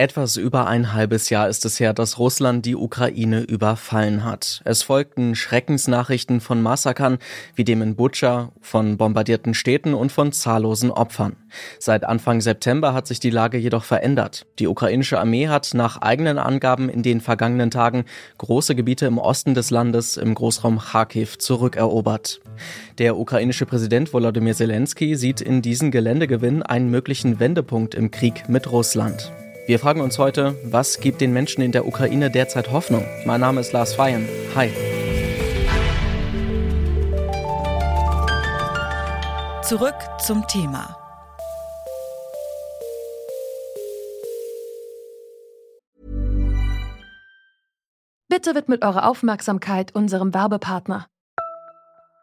Etwas über ein halbes Jahr ist es her, dass Russland die Ukraine überfallen hat. Es folgten Schreckensnachrichten von Massakern wie dem in Butscha, von bombardierten Städten und von zahllosen Opfern. Seit Anfang September hat sich die Lage jedoch verändert. Die ukrainische Armee hat nach eigenen Angaben in den vergangenen Tagen große Gebiete im Osten des Landes im Großraum Kharkiv zurückerobert. Der ukrainische Präsident Volodymyr Zelensky sieht in diesem Geländegewinn einen möglichen Wendepunkt im Krieg mit Russland. Wir fragen uns heute, was gibt den Menschen in der Ukraine derzeit Hoffnung? Mein Name ist Lars Feyen. Hi. Zurück zum Thema. Bitte widmet eure Aufmerksamkeit unserem Werbepartner.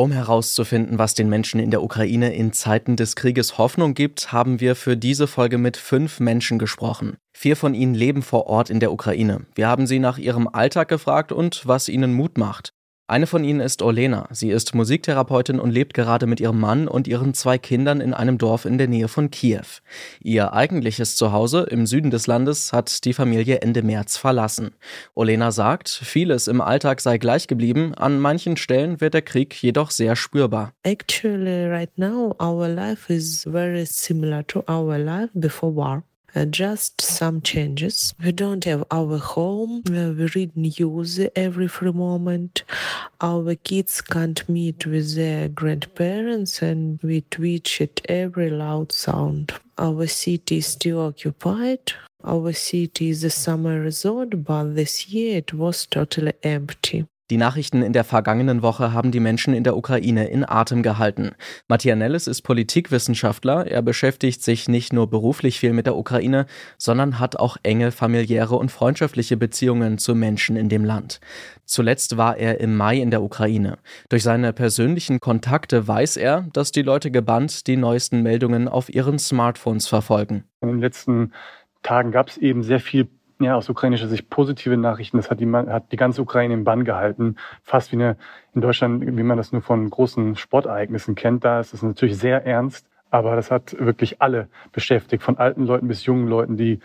Um herauszufinden, was den Menschen in der Ukraine in Zeiten des Krieges Hoffnung gibt, haben wir für diese Folge mit fünf Menschen gesprochen. Vier von ihnen leben vor Ort in der Ukraine. Wir haben sie nach ihrem Alltag gefragt und was ihnen Mut macht. Eine von ihnen ist Olena. Sie ist Musiktherapeutin und lebt gerade mit ihrem Mann und ihren zwei Kindern in einem Dorf in der Nähe von Kiew. Ihr eigentliches Zuhause im Süden des Landes hat die Familie Ende März verlassen. Olena sagt, vieles im Alltag sei gleich geblieben, an manchen Stellen wird der Krieg jedoch sehr spürbar. Actually right now our life is very similar to our life before war. Uh, just some changes. We don't have our home. Uh, we read news every free moment. Our kids can't meet with their grandparents and we twitch at every loud sound. Our city is still occupied. Our city is a summer resort, but this year it was totally empty. Die Nachrichten in der vergangenen Woche haben die Menschen in der Ukraine in Atem gehalten. Matthias Nellis ist Politikwissenschaftler. Er beschäftigt sich nicht nur beruflich viel mit der Ukraine, sondern hat auch enge familiäre und freundschaftliche Beziehungen zu Menschen in dem Land. Zuletzt war er im Mai in der Ukraine. Durch seine persönlichen Kontakte weiß er, dass die Leute gebannt die neuesten Meldungen auf ihren Smartphones verfolgen. In den letzten Tagen gab es eben sehr viel ja, aus ukrainischer Sicht positive Nachrichten. Das hat die, hat die ganze Ukraine im Bann gehalten. Fast wie eine, in Deutschland, wie man das nur von großen Sportereignissen kennt. Da ist es natürlich sehr ernst. Aber das hat wirklich alle beschäftigt, von alten Leuten bis jungen Leuten, die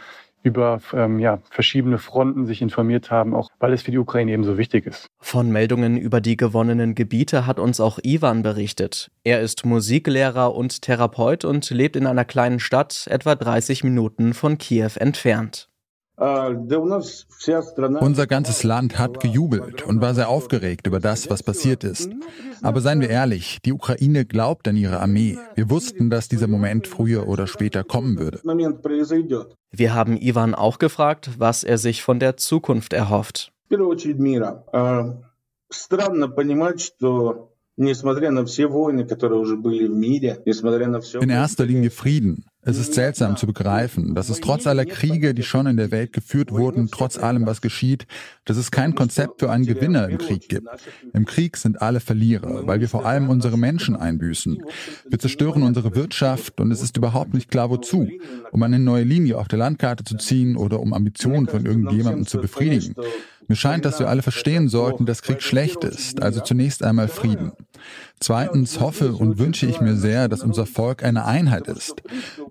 über ähm, ja, verschiedene Fronten sich informiert haben, auch weil es für die Ukraine eben so wichtig ist. Von Meldungen über die gewonnenen Gebiete hat uns auch Ivan berichtet. Er ist Musiklehrer und Therapeut und lebt in einer kleinen Stadt etwa 30 Minuten von Kiew entfernt. Unser ganzes Land hat gejubelt und war sehr aufgeregt über das, was passiert ist. Aber seien wir ehrlich, die Ukraine glaubt an ihre Armee. Wir wussten, dass dieser Moment früher oder später kommen würde. Wir haben Ivan auch gefragt, was er sich von der Zukunft erhofft. In erster Linie Frieden. Es ist seltsam zu begreifen, dass es trotz aller Kriege, die schon in der Welt geführt wurden, trotz allem, was geschieht, dass es kein Konzept für einen Gewinner im Krieg gibt. Im Krieg sind alle Verlierer, weil wir vor allem unsere Menschen einbüßen. Wir zerstören unsere Wirtschaft und es ist überhaupt nicht klar, wozu. Um eine neue Linie auf der Landkarte zu ziehen oder um Ambitionen von irgendjemandem zu befriedigen. Mir scheint, dass wir alle verstehen sollten, dass Krieg schlecht ist, also zunächst einmal Frieden. Zweitens hoffe und wünsche ich mir sehr, dass unser Volk eine Einheit ist.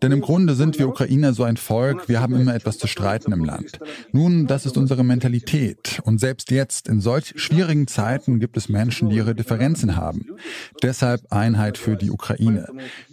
Denn im Grunde sind wir Ukrainer so ein Volk, wir haben immer etwas zu streiten im Land. Nun, das ist unsere Mentalität. Und selbst jetzt, in solch schwierigen Zeiten, gibt es Menschen, die ihre Differenzen haben. Deshalb Einheit für die Ukraine.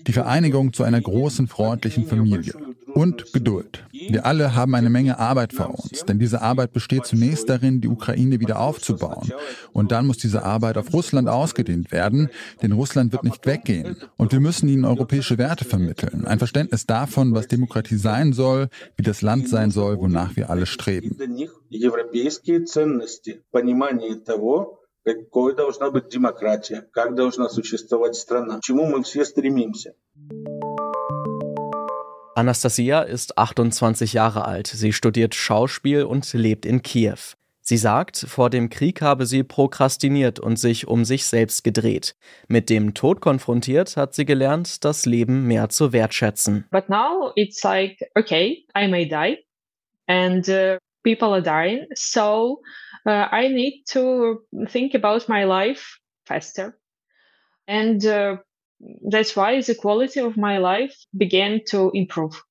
Die Vereinigung zu einer großen, freundlichen Familie und Geduld. Wir alle haben eine Menge Arbeit vor uns, denn diese Arbeit besteht zunächst darin, die Ukraine wieder aufzubauen. Und dann muss diese Arbeit auf Russland ausgedehnt werden, denn Russland wird nicht weggehen. Und wir müssen ihnen europäische Werte vermitteln, ein Verständnis davon, was Demokratie sein soll, wie das Land sein soll, wonach wir alle streben. какой должна быть демократия, как должна существовать страна, к чему мы все стремимся. Anastasia ist 28 Jahre alt. Sie studiert Schauspiel und lebt in Kiew. Sie sagt, vor dem Krieg habe sie prokrastiniert und sich um sich selbst gedreht. Mit dem Tod konfrontiert hat sie gelernt, das Leben mehr zu wertschätzen. But now it's like, okay, I may die and uh, people are dying, so uh, I need to think about my life faster. And uh, that's why the quality of my life began to improve.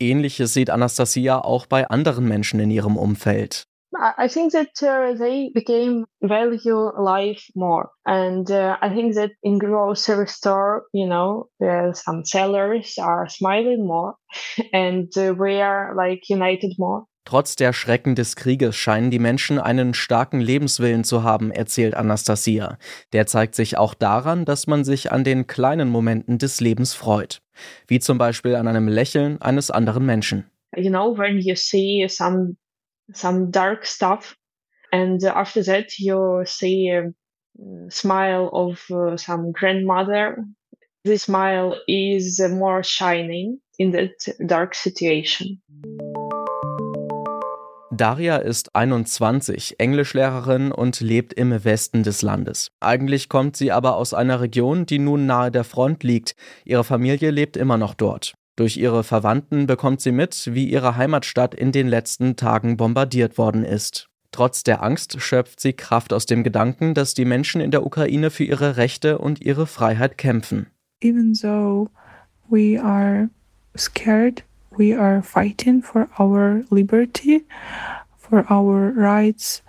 Ähnliches sieht Anastasia auch bei anderen Menschen in ihrem Umfeld. I think that uh, they became value life more, and uh, I think that in grocery store, you know, uh, some sellers are smiling more, and uh, we are like united more. Trotz der Schrecken des Krieges scheinen die Menschen einen starken Lebenswillen zu haben, erzählt Anastasia. Der zeigt sich auch daran, dass man sich an den kleinen Momenten des Lebens freut, wie zum Beispiel an einem Lächeln eines anderen Menschen. You know, when you see some some dark stuff, and after that you see a smile of uh, some grandmother. The smile is more shining in that dark situation. Daria ist 21, Englischlehrerin und lebt im Westen des Landes. Eigentlich kommt sie aber aus einer Region, die nun nahe der Front liegt. Ihre Familie lebt immer noch dort. Durch ihre Verwandten bekommt sie mit, wie ihre Heimatstadt in den letzten Tagen bombardiert worden ist. Trotz der Angst schöpft sie Kraft aus dem Gedanken, dass die Menschen in der Ukraine für ihre Rechte und ihre Freiheit kämpfen. Even though we are scared we are fighting for our liberty, for our rights.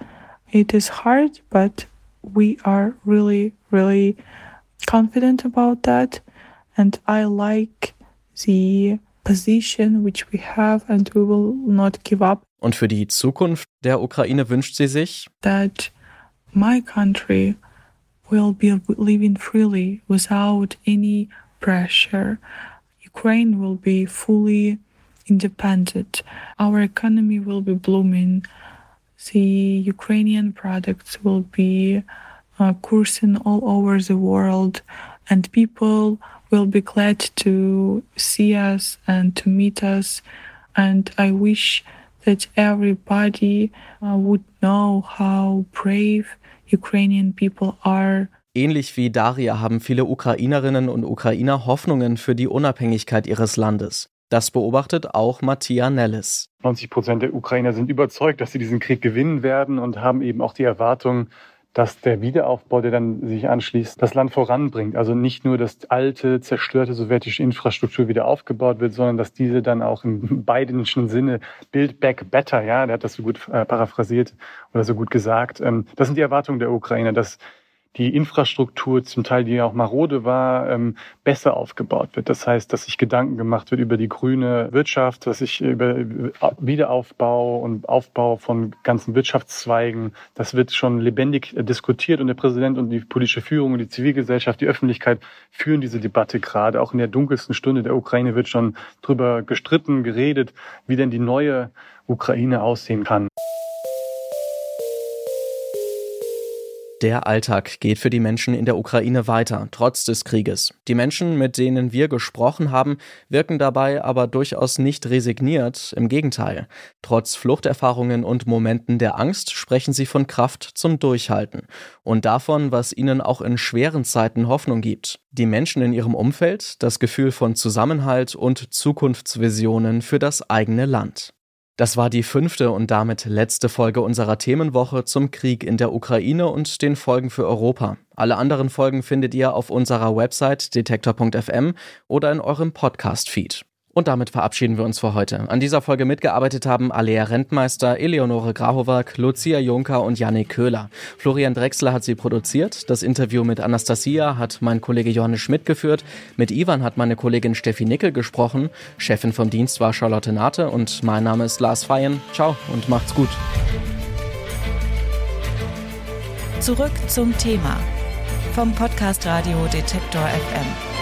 It is hard, but we are really, really confident about that. And I like the position which we have and we will not give up. Und für die Zukunft der Ukraine wünscht sie sich, that my country will be living freely without any pressure. Ukraine will be fully independent. Our economy will be blooming. The Ukrainian products will be uh, coursing all over the world, and people will be glad to see us and to meet us. And I wish that everybody uh, would know how brave Ukrainian people are. Ähnlich wie Daria haben viele Ukrainerinnen und Ukrainer Hoffnungen für die Unabhängigkeit ihres Landes. Das beobachtet auch Mattia Nellis. 90 Prozent der Ukrainer sind überzeugt, dass sie diesen Krieg gewinnen werden und haben eben auch die Erwartung, dass der Wiederaufbau, der dann sich anschließt, das Land voranbringt. Also nicht nur, dass alte, zerstörte sowjetische Infrastruktur wieder aufgebaut wird, sondern dass diese dann auch im beidenschen Sinne Build Back Better, ja, der hat das so gut äh, paraphrasiert oder so gut gesagt. Ähm, das sind die Erwartungen der Ukrainer, dass die Infrastruktur, zum Teil die ja auch marode war, ähm, besser aufgebaut wird. Das heißt, dass sich Gedanken gemacht wird über die grüne Wirtschaft, dass sich über Wiederaufbau und Aufbau von ganzen Wirtschaftszweigen, das wird schon lebendig diskutiert und der Präsident und die politische Führung und die Zivilgesellschaft, die Öffentlichkeit führen diese Debatte gerade. Auch in der dunkelsten Stunde der Ukraine wird schon drüber gestritten, geredet, wie denn die neue Ukraine aussehen kann. Der Alltag geht für die Menschen in der Ukraine weiter, trotz des Krieges. Die Menschen, mit denen wir gesprochen haben, wirken dabei aber durchaus nicht resigniert, im Gegenteil. Trotz Fluchterfahrungen und Momenten der Angst sprechen sie von Kraft zum Durchhalten und davon, was ihnen auch in schweren Zeiten Hoffnung gibt. Die Menschen in ihrem Umfeld, das Gefühl von Zusammenhalt und Zukunftsvisionen für das eigene Land. Das war die fünfte und damit letzte Folge unserer Themenwoche zum Krieg in der Ukraine und den Folgen für Europa. Alle anderen Folgen findet ihr auf unserer Website detektor.fm oder in eurem Podcast-Feed. Und damit verabschieden wir uns für heute. An dieser Folge mitgearbeitet haben Alea Rentmeister, Eleonore Grahowak, Lucia Juncker und Janik Köhler. Florian Drexler hat sie produziert. Das Interview mit Anastasia hat mein Kollege Johannes Schmidt geführt. Mit Ivan hat meine Kollegin Steffi Nickel gesprochen. Chefin vom Dienst war Charlotte Nate und mein Name ist Lars Feyen. Ciao und macht's gut. Zurück zum Thema vom Podcast Radio Detektor FM.